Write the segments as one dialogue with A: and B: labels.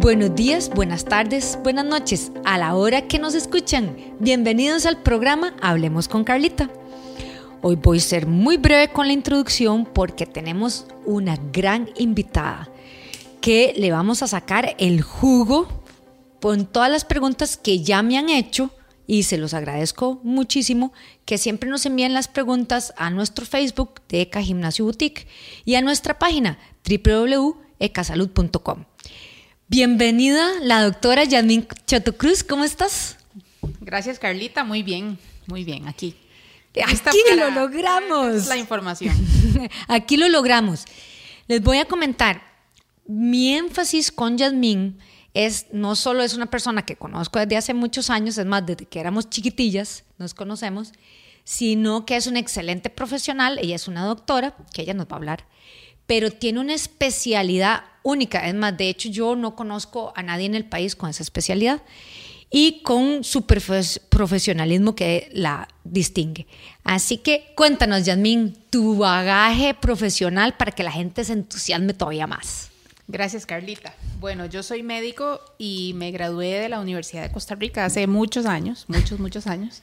A: Buenos días, buenas tardes, buenas noches, a la hora que nos escuchan. Bienvenidos al programa Hablemos con Carlita. Hoy voy a ser muy breve con la introducción porque tenemos una gran invitada que le vamos a sacar el jugo con todas las preguntas que ya me han hecho y se los agradezco muchísimo que siempre nos envíen las preguntas a nuestro Facebook de Eca Gimnasio Boutique y a nuestra página www.ecasalud.com. Bienvenida la doctora Yasmin Cruz, ¿cómo estás?
B: Gracias Carlita, muy bien, muy bien, aquí.
A: Aquí lo logramos.
B: La información.
A: aquí lo logramos. Les voy a comentar, mi énfasis con Yasmin es no solo es una persona que conozco desde hace muchos años, es más, desde que éramos chiquitillas, nos conocemos, sino que es una excelente profesional, ella es una doctora, que ella nos va a hablar, pero tiene una especialidad única. Es más, de hecho yo no conozco a nadie en el país con esa especialidad y con su profesionalismo que la distingue. Así que cuéntanos, Yasmín, tu bagaje profesional para que la gente se entusiasme todavía más.
B: Gracias, Carlita. Bueno, yo soy médico y me gradué de la Universidad de Costa Rica hace muchos años, muchos, muchos años.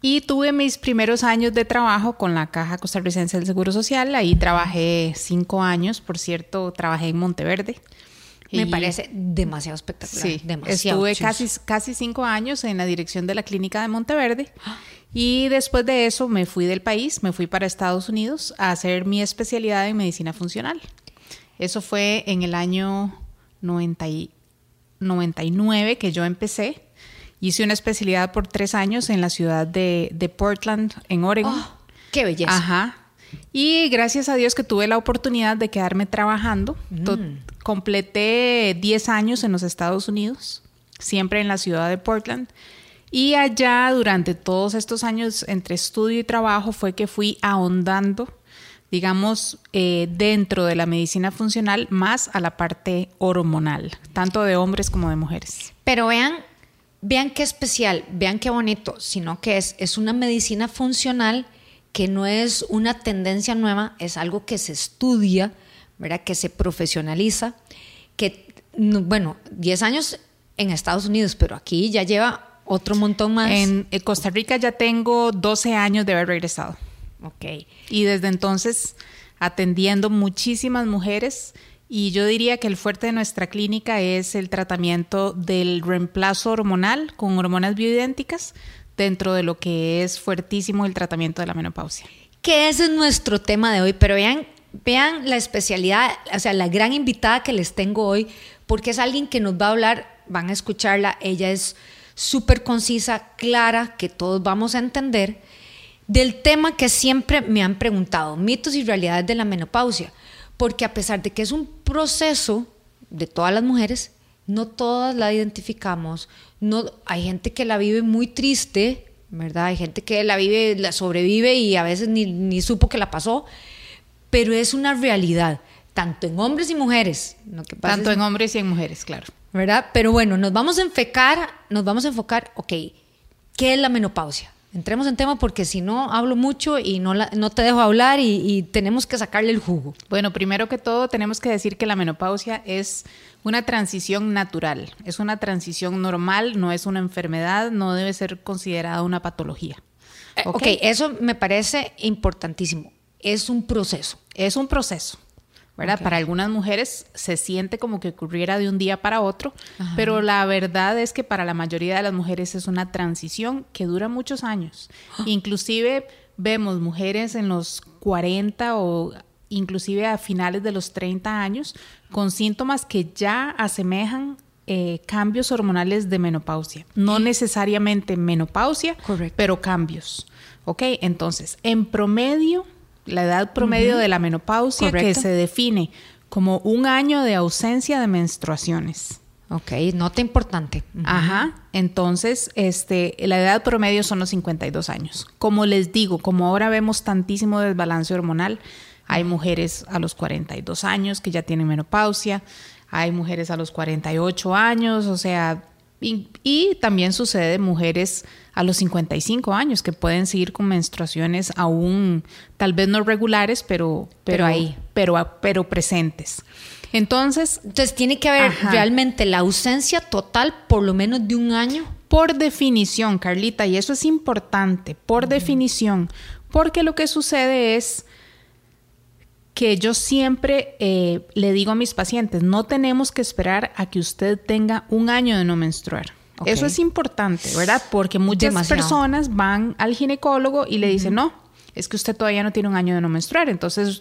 B: Y tuve mis primeros años de trabajo con la Caja Costarricense del Seguro Social. Ahí trabajé cinco años, por cierto, trabajé en Monteverde.
A: Me parece demasiado espectacular.
B: Sí, estuve casi, casi cinco años en la dirección de la clínica de Monteverde. Y después de eso me fui del país, me fui para Estados Unidos a hacer mi especialidad en medicina funcional. Eso fue en el año 99 que yo empecé Hice una especialidad por tres años en la ciudad de, Portland, en Oregon. Oh,
A: ¡Qué belleza!
B: Ajá. Y gracias a Dios que tuve la oportunidad de quedarme trabajando. Mm. Completé 10 años en los Estados Unidos, siempre en la ciudad de Portland. Y allá, durante todos estos años entre estudio y trabajo, fue que fui ahondando, digamos, eh, dentro de la medicina funcional, más a la parte hormonal, tanto de hombres como de mujeres.
A: Pero vean vean qué especial, vean qué bonito, sino que es, es una medicina funcional que no es una tendencia nueva, es algo que se estudia, ¿verdad? que se profesionaliza, que, bueno, 10 años en Estados Unidos, pero aquí ya lleva otro montón más.
B: En Costa Rica ya tengo 12 años de haber regresado.
A: Ok.
B: Y desde entonces atendiendo muchísimas mujeres y yo diría que el fuerte de nuestra clínica es el tratamiento del reemplazo hormonal con hormonas bioidénticas dentro de lo que es fuertísimo el tratamiento de la menopausia.
A: Que ese es nuestro tema de hoy, pero vean, vean la especialidad, o sea, la gran invitada que les tengo hoy, porque es alguien que nos va a hablar, van a escucharla, ella es súper concisa, clara, que todos vamos a entender, del tema que siempre me han preguntado, mitos y realidades de la menopausia porque a pesar de que es un proceso de todas las mujeres, no todas la identificamos, no, hay gente que la vive muy triste, ¿verdad? Hay gente que la vive, la sobrevive y a veces ni, supo que la pasó, pero es una realidad, tanto en hombres y mujeres.
B: tanto en hombres y en mujeres, claro.
A: ¿Verdad? Pero bueno, nos vamos a enfocar, nos vamos a enfocar, ok, ¿qué es la menopausia? Entremos en tema porque si no hablo mucho y no, no te dejo hablar y, tenemos que sacarle el jugo.
B: Bueno, primero que todo tenemos que decir que la menopausia es una transición natural, es una transición normal, no es una enfermedad, no debe ser considerada una patología.
A: Eh, ok, eso me parece importantísimo. Es un proceso.
B: Es un proceso. ¿Verdad? Para algunas mujeres se siente como que ocurriera de un día para otro, pero la verdad es que para la mayoría de las mujeres es una transición que dura muchos años. Inclusive vemos mujeres en los 40 o inclusive a finales de los 30 años con síntomas que ya asemejan eh, cambios hormonales de menopausia. No necesariamente menopausia, pero cambios. ¿Ok? Entonces, en promedio la edad promedio de la menopausia que se define como un año de ausencia de menstruaciones.
A: Ok, nota importante.
B: Ajá. Entonces, este, la edad promedio son los 52 años. Como les digo, como ahora vemos tantísimo desbalance hormonal, hay mujeres a los 42 años que ya tienen menopausia, hay mujeres a los 48 años, o sea, Y, también sucede en mujeres a los 55 años que pueden seguir con menstruaciones aún tal vez no regulares, pero, pero, ahí, pero, pero presentes. Entonces,
A: entonces tiene que haber realmente la ausencia total por lo menos de un año.
B: Por definición, Carlita, y eso es importante, por definición, porque lo que sucede es que yo siempre eh, le digo a mis pacientes, no tenemos que esperar a que usted tenga un año de no menstruar. Eso es importante, ¿verdad? Porque muchas personas van al ginecólogo y le dicen, no, es que usted todavía no tiene un año de no menstruar, entonces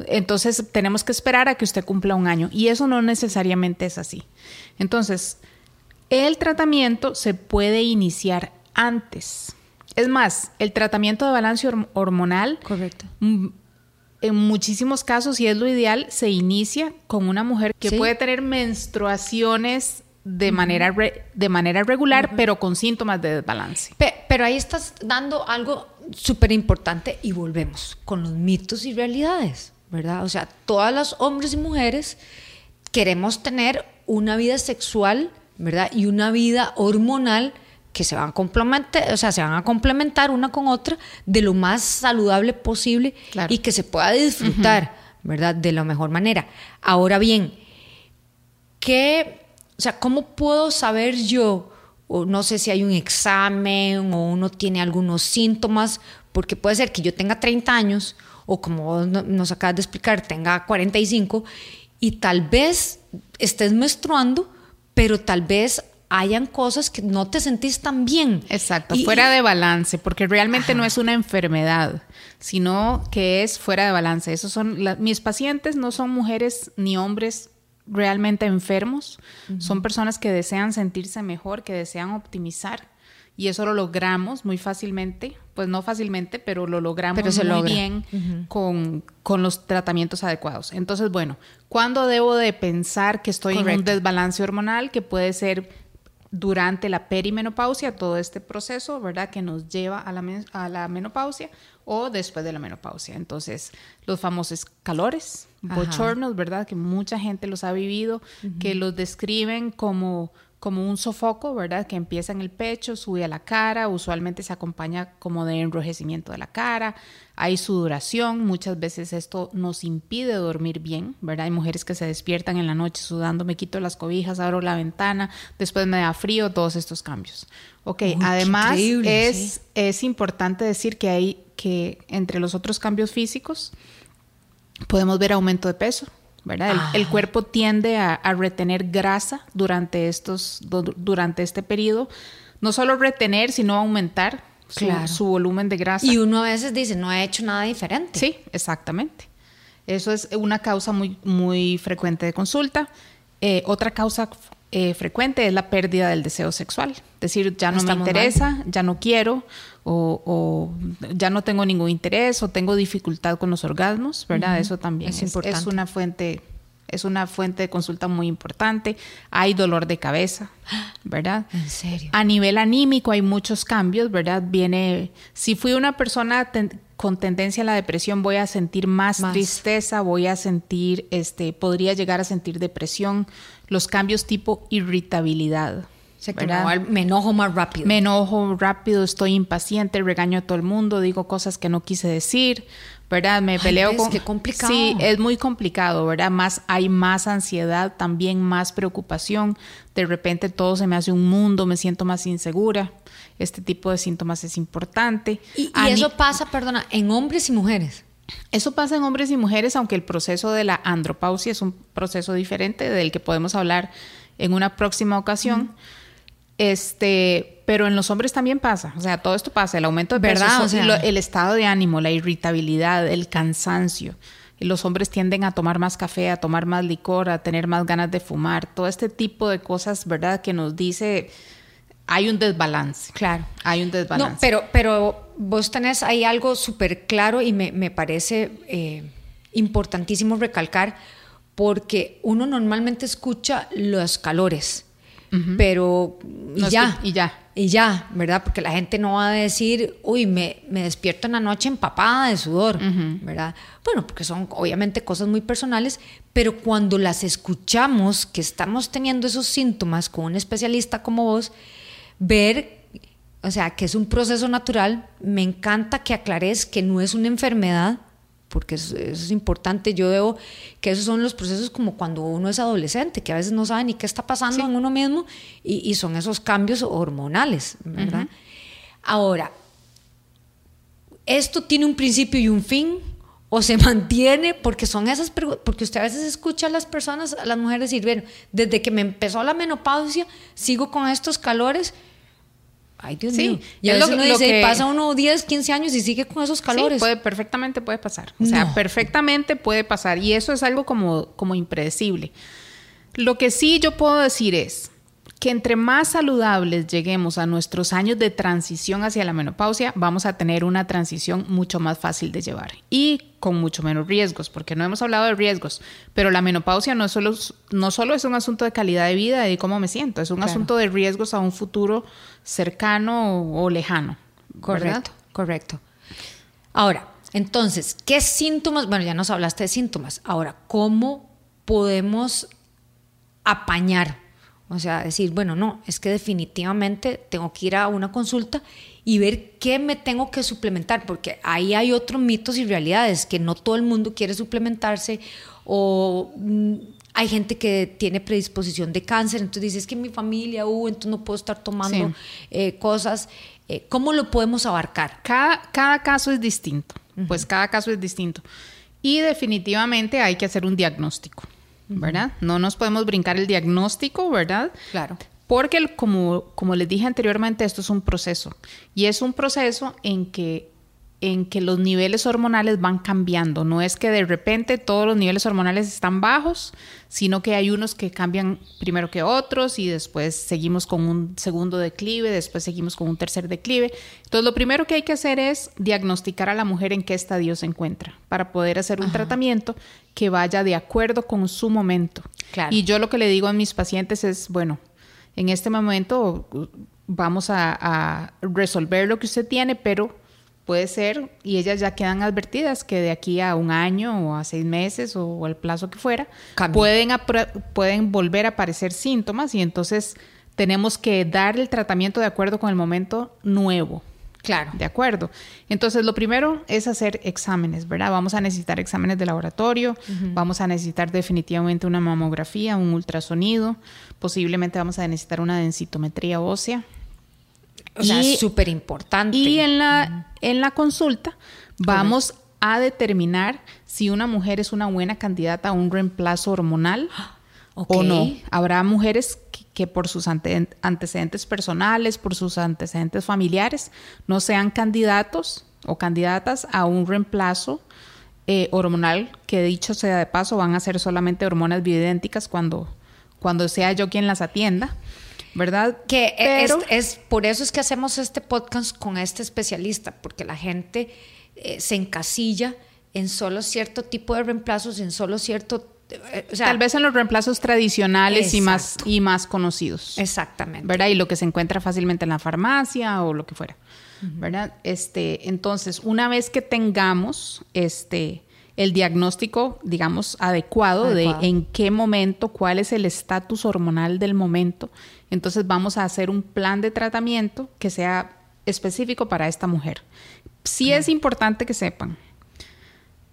B: entonces tenemos que esperar a que usted cumpla un año y eso no necesariamente es así. Entonces, el tratamiento se puede iniciar antes. Es más, el tratamiento de balance hormonal
A: Correcto
B: en muchísimos casos, y es lo ideal, se inicia con una mujer que puede tener menstruaciones de manera, de manera regular, pero con síntomas de desbalance.
A: pero ahí estás dando algo súper importante y volvemos con los mitos y realidades, ¿verdad? O sea, todas las hombres y mujeres queremos tener una vida sexual, ¿verdad? Y una vida hormonal que se van a complementar, o sea, se van a complementar una con otra de lo más saludable posible y que se pueda disfrutar, ¿verdad? De la mejor manera. Ahora bien, ¿qué, o sea, cómo puedo saber yo, o no sé si hay un examen o uno tiene algunos síntomas, porque puede ser que yo tenga 30 años o como nos acabas de explicar, tenga 45 y tal vez estés menstruando, pero tal vez hayan cosas que no te sentís tan bien.
B: Exacto, fuera de balance, porque realmente no es una enfermedad, sino que es fuera de balance. Esos son mis pacientes no son mujeres ni hombres realmente enfermos, son personas que desean sentirse mejor, que desean optimizar y eso lo logramos muy fácilmente, pues no fácilmente, pero lo logramos muy bien con, con, los tratamientos adecuados. Entonces, bueno, ¿cuándo debo de pensar que estoy en un desbalance hormonal que puede ser durante la perimenopausia, todo este proceso, ¿verdad? Que nos lleva a la, a la menopausia o después de la menopausia. Entonces, los famosos calores, bochornos, ¿verdad? Que mucha gente los ha vivido, que los describen como como un sofoco, ¿verdad? Que empieza en el pecho, sube a la cara, usualmente se acompaña como de enrojecimiento de la cara, hay sudoración, muchas veces esto nos impide dormir bien, ¿verdad? Hay mujeres que se despiertan en la noche sudando, me quito las cobijas, abro la ventana, después me da frío, todos estos cambios. Ok, además es, es importante decir que hay que entre los otros cambios físicos podemos ver aumento de peso, ¿verdad? El, ah. cuerpo tiende a, retener grasa durante, estos, durante este periodo. No solo retener, sino aumentar su, volumen de grasa.
A: Y uno a veces dice, no he hecho nada diferente.
B: Sí, exactamente. Eso es una causa muy, muy frecuente de consulta. Eh, otra causa eh, frecuente es la pérdida del deseo sexual. Es decir, ya no me interesa, ya no quiero, o, ya no tengo ningún interés, o tengo dificultad con los orgasmos, ¿verdad? Eso también es, es, una fuente. Es una fuente de consulta muy importante. Hay dolor de cabeza, ¿verdad?
A: En serio.
B: A nivel anímico hay muchos cambios, ¿verdad? Viene, si fui una persona con tendencia a la depresión, voy a sentir más, más, tristeza, voy a sentir, este, podría llegar a sentir depresión, los cambios tipo irritabilidad.
A: me enojo más rápido.
B: Me enojo rápido, estoy impaciente, regaño a todo el mundo, digo cosas que no quise decir, ¿verdad? Me peleo con...
A: Qué complicado.
B: Sí, es muy complicado, ¿verdad? Más, hay más ansiedad, también más preocupación. De repente todo se me hace un mundo, me siento más insegura. Este tipo de síntomas es importante.
A: Y, y eso pasa, perdona, en hombres y mujeres.
B: Eso pasa en hombres y mujeres, aunque el proceso de la andropausia es un proceso diferente del que podemos hablar en una próxima ocasión. Este, pero en los hombres también pasa, o sea, todo esto pasa, el aumento de
A: ¿verdad?
B: el estado de ánimo, la irritabilidad, el cansancio. Y los hombres tienden a tomar más café, a tomar más licor, a tener más ganas de fumar, todo este tipo de cosas, ¿verdad? Que nos dice hay un desbalance.
A: Claro.
B: Hay un desbalance. No,
A: pero, pero vos tenés ahí algo súper claro y me, parece eh, importantísimo recalcar porque uno normalmente escucha los calores, pero y ya.
B: y ya.
A: Y ya, ¿verdad? Porque la gente no va a decir, uy, me, me despierto en la noche empapada de sudor, ¿verdad? Bueno, porque son obviamente cosas muy personales, pero cuando las escuchamos, que estamos teniendo esos síntomas con un especialista como vos, ver, o sea, que es un proceso natural, me encanta que aclares que no es una enfermedad, porque eso, es importante. Yo veo que esos son los procesos como cuando uno es adolescente, que a veces no sabe ni qué está pasando en uno mismo y, son esos cambios hormonales, ¿verdad? Ahora, ¿esto tiene un principio y un fin? ¿O se mantiene? Porque son esas porque usted a veces escucha a las personas, a las mujeres decir, bueno, desde que me empezó la menopausia, sigo con estos calores Ay, Dios mío. Y a veces uno dice, pasa uno 10, 15 años y sigue con esos calores.
B: Sí, puede, perfectamente puede pasar. O sea, perfectamente puede pasar. Y eso es algo como, como impredecible. Lo que sí yo puedo decir es, que entre más saludables lleguemos a nuestros años de transición hacia la menopausia, vamos a tener una transición mucho más fácil de llevar y con mucho menos riesgos, porque no hemos hablado de riesgos, pero la menopausia no solo, no solo es un asunto de calidad de vida y de cómo me siento, es un asunto de riesgos a un futuro cercano o, lejano.
A: Correcto, correcto. Ahora, entonces, ¿qué síntomas? Bueno, ya nos hablaste de síntomas. Ahora, ¿cómo podemos apañar o sea, decir, bueno, no, es que definitivamente tengo que ir a una consulta y ver qué me tengo que suplementar, porque ahí hay otros mitos y realidades, que no todo el mundo quiere suplementarse o mm, hay gente que tiene predisposición de cáncer, entonces dices que mi familia, uh, entonces no puedo estar tomando eh, cosas. Eh, ¿Cómo lo podemos abarcar?
B: Cada, cada caso es distinto, pues cada caso es distinto. Y definitivamente hay que hacer un diagnóstico. ¿Verdad? No nos podemos brincar el diagnóstico, ¿verdad?
A: Claro.
B: Porque como, como les dije anteriormente, esto es un proceso. Y es un proceso en que en que los niveles hormonales van cambiando. No es que de repente todos los niveles hormonales están bajos, sino que hay unos que cambian primero que otros y después seguimos con un segundo declive, después seguimos con un tercer declive. Entonces lo primero que hay que hacer es diagnosticar a la mujer en qué estadio se encuentra para poder hacer un tratamiento que vaya de acuerdo con su momento. Y yo lo que le digo a mis pacientes es, bueno, en este momento vamos a, a resolver lo que usted tiene, pero puede ser, y ellas ya quedan advertidas que de aquí a un año o a seis meses o, al plazo que fuera, pueden, pueden volver a aparecer síntomas y entonces tenemos que dar el tratamiento de acuerdo con el momento nuevo.
A: Claro.
B: De acuerdo. Entonces, lo primero es hacer exámenes, ¿verdad? Vamos a necesitar exámenes de laboratorio, vamos a necesitar definitivamente una mamografía, un ultrasonido, posiblemente vamos a necesitar una densitometría ósea,
A: o sea, súper importante.
B: Y en la, en la consulta vamos a determinar si una mujer es una buena candidata a un reemplazo hormonal o no. Habrá mujeres que, por sus antecedentes personales, por sus antecedentes familiares, no sean candidatos o candidatas a un reemplazo eh, hormonal, que dicho sea de paso, van a ser solamente hormonas bioidénticas cuando, cuando sea yo quien las atienda. ¿Verdad?
A: Que es, es, por eso es que hacemos este podcast con este especialista, porque la gente eh, se encasilla en solo cierto tipo de reemplazos, en solo cierto
B: eh, Tal vez en los reemplazos tradicionales y más, y más conocidos.
A: Exactamente.
B: ¿Verdad? Y lo que se encuentra fácilmente en la farmacia o lo que fuera. ¿Verdad? Este, entonces, una vez que tengamos este, el diagnóstico, digamos, adecuado, de en qué momento, cuál es el estatus hormonal del momento. Entonces vamos a hacer un plan de tratamiento que sea específico para esta mujer. Sí es importante que sepan,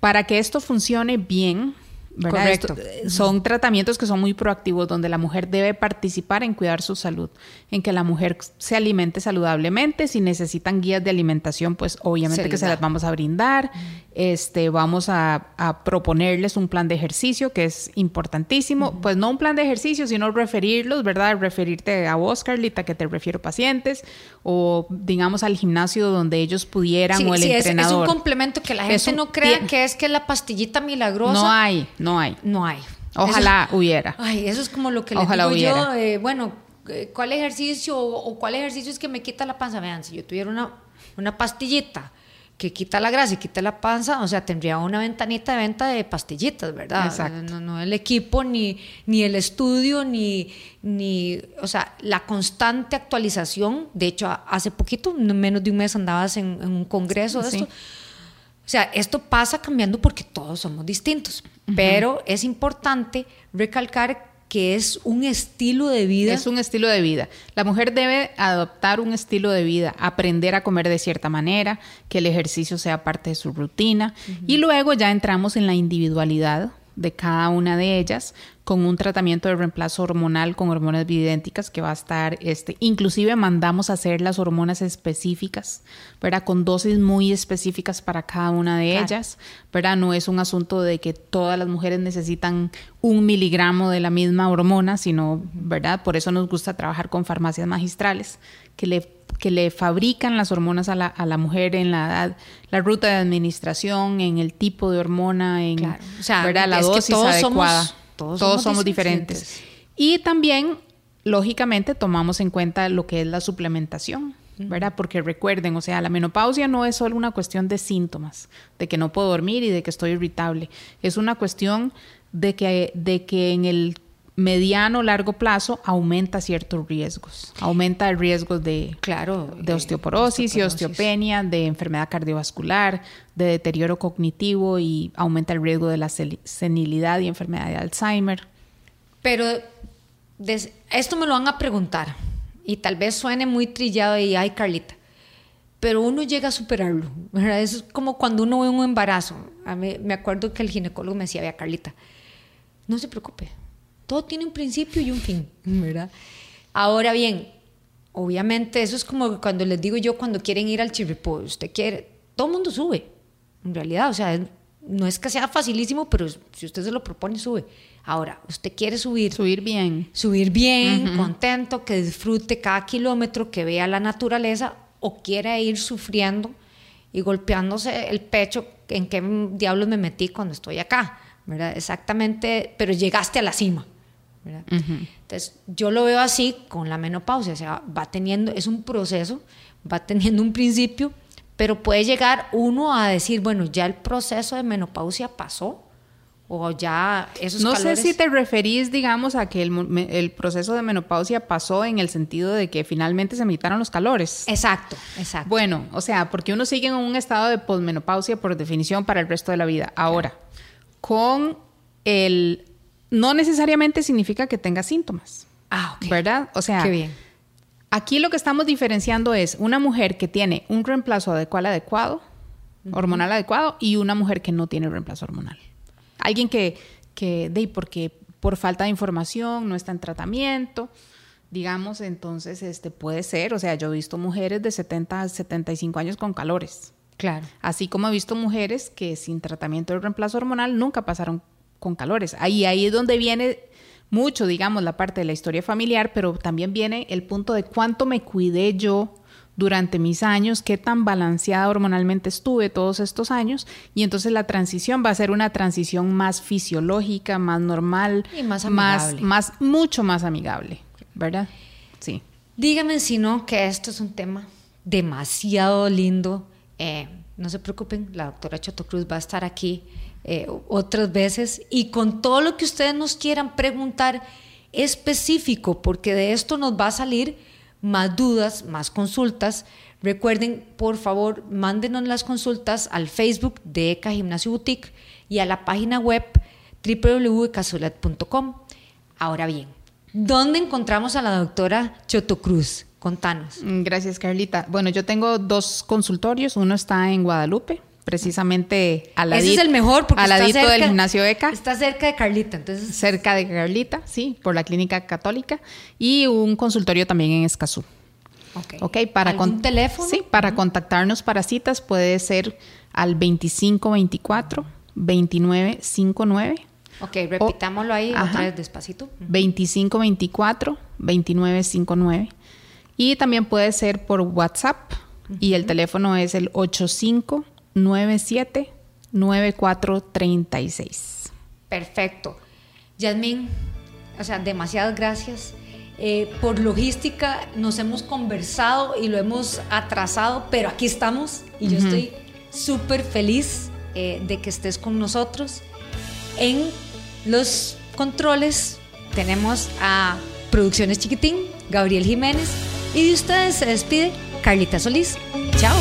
B: para que esto funcione bien, Correcto. son tratamientos que son muy proactivos, donde la mujer debe participar en cuidar su salud, en que la mujer se alimente saludablemente. Si necesitan guías de alimentación, pues obviamente que se las vamos a brindar. Este, vamos a, proponerles un plan de ejercicio que es importantísimo. Pues no un plan de ejercicio, sino referirlos, ¿verdad? Referirte a vos, Carlita, que te refiero pacientes, o digamos al gimnasio donde ellos pudieran o el entrenador.
A: Es, es, un complemento que la gente no crea que es que la pastillita milagrosa.
B: No hay, no hay.
A: No hay.
B: Ojalá hubiera.
A: Ay, eso es como lo que le digo yo, eh, bueno, eh, ¿cuál ejercicio o, cuál ejercicio es que me quita la panza? Vean, si yo tuviera una, una pastillita que quita la grasa y quita la panza, o sea, tendría una ventanita de venta de pastillitas, ¿verdad?
B: Exacto.
A: No, no el equipo, ni, ni el estudio, ni, ni, o sea, la constante actualización. De hecho, hace poquito, menos de un mes, andabas en, un congreso de esto. O sea, esto pasa cambiando porque todos somos distintos, pero es importante recalcar que es un estilo de vida.
B: Es un estilo de vida. La mujer debe adoptar un estilo de vida, aprender a comer de cierta manera, que el ejercicio sea parte de su rutina y luego ya entramos en la individualidad de cada una de ellas con un tratamiento de reemplazo hormonal con hormonas bioidénticas que va a estar, este, inclusive mandamos a hacer las hormonas específicas, ¿verdad? Con dosis muy específicas para cada una de ellas, ¿verdad? No es un asunto de que todas las mujeres necesitan un miligramo de la misma hormona, sino, ¿verdad? Por eso nos gusta trabajar con farmacias magistrales que le que le fabrican las hormonas a la, a la mujer en la edad, la ruta de administración, en el tipo de hormona, en la dosis adecuada. todos, somos, diferentes. Y también, lógicamente, tomamos en cuenta lo que es la suplementación. ¿verdad? Porque recuerden, o sea, la menopausia no es solo una cuestión de síntomas, de que no puedo dormir y de que estoy irritable. Es una cuestión de que, de que en el mediano largo plazo aumenta ciertos riesgos. Aumenta el riesgo de,
A: claro,
B: de osteoporosis, y osteopenia, de enfermedad cardiovascular, de deterioro cognitivo y aumenta el riesgo de la senilidad y enfermedad de Alzheimer.
A: Pero esto me lo van a preguntar y tal vez suene muy trillado y ay Carlita, pero uno llega a superarlo. Es como cuando uno ve un embarazo. A mí, me acuerdo que el ginecólogo me decía, vea Carlita, no se preocupe, todo tiene un principio y un fin, ¿verdad? Ahora bien, obviamente eso es como cuando les digo yo cuando quieren ir al chirripó, usted quiere, todo el mundo sube, en realidad, o sea, no es que sea facilísimo, pero si usted se lo propone, sube. Ahora, usted quiere subir.
B: Subir bien.
A: Subir bien, contento, que disfrute cada kilómetro, que vea la naturaleza, o quiere ir sufriendo y golpeándose el pecho en qué diablos me metí cuando estoy acá, ¿verdad? Exactamente, pero llegaste a la cima. Entonces, yo lo veo así con la menopausia, o sea, va teniendo, es un proceso, va teniendo un principio, pero puede llegar uno a decir, bueno, ya el proceso de menopausia pasó, o ya esos
B: No sé si te referís, digamos, a que el, proceso de menopausia pasó en el sentido de que finalmente se quitaron los calores.
A: Exacto, exacto.
B: Bueno, o sea, porque uno sigue en un estado de posmenopausia por definición para el resto de la vida. Ahora, con el no necesariamente significa que tenga síntomas.
A: Ah, ok.
B: ¿Verdad? O sea,
A: Qué bien.
B: aquí lo que estamos diferenciando es una mujer que tiene un reemplazo adecuado, adecuado hormonal adecuado, y una mujer que no tiene reemplazo hormonal. Alguien que, que de porque por falta de información no está en tratamiento, digamos, entonces este puede ser, o sea, yo he visto mujeres de 70 a 75 años con calores.
A: Claro.
B: Así como he visto mujeres que sin tratamiento de reemplazo hormonal nunca pasaron con calores. Ahí, ahí es donde viene mucho, digamos, la parte de la historia familiar, pero también viene el punto de cuánto me cuidé yo durante mis años, qué tan balanceada hormonalmente estuve todos estos años, y entonces la transición va a ser una transición más fisiológica, más normal,
A: y más amigable.
B: Más, mucho más amigable, ¿verdad? Sí.
A: Dígame si no, que esto es un tema demasiado lindo. Eh, no se preocupen, la doctora Choto Cruz va a estar aquí eh, otras veces y con todo lo que ustedes nos quieran preguntar específico, porque de esto nos va a salir más dudas, más consultas. Recuerden, por favor, mándenos las consultas al Facebook de ECA Gimnasio Boutique y a la página web www.casulet.com. Ahora bien, ¿dónde encontramos a la doctora Choto Cruz? Contanos.
B: Gracias, Carlita. Bueno, yo tengo dos consultorios. Uno está en Guadalupe, precisamente al ladito,
A: Ese es el mejor porque
B: al ladito del gimnasio ECA.
A: Está cerca de Carlita, entonces.
B: Cerca de Carlita, sí, por la clínica católica. Y un consultorio también en Escazú.
A: Ok.
B: okay para
A: ¿Algún teléfono?
B: Sí, para contactarnos para citas puede ser al 2524 2959.
A: Ok, repitámoslo ahí otra vez despacito.
B: 2524 2959. Y también puede ser por WhatsApp. Y el teléfono es el 85 97 9436.
A: Perfecto. Yasmín, o sea, demasiadas gracias. Eh, por logística nos hemos conversado y lo hemos atrasado, pero aquí estamos y yo estoy súper feliz eh, de que estés con nosotros. En los controles tenemos a Producciones Chiquitín, Gabriel Jiménez y de ustedes se despide Carlita Solís. Chao.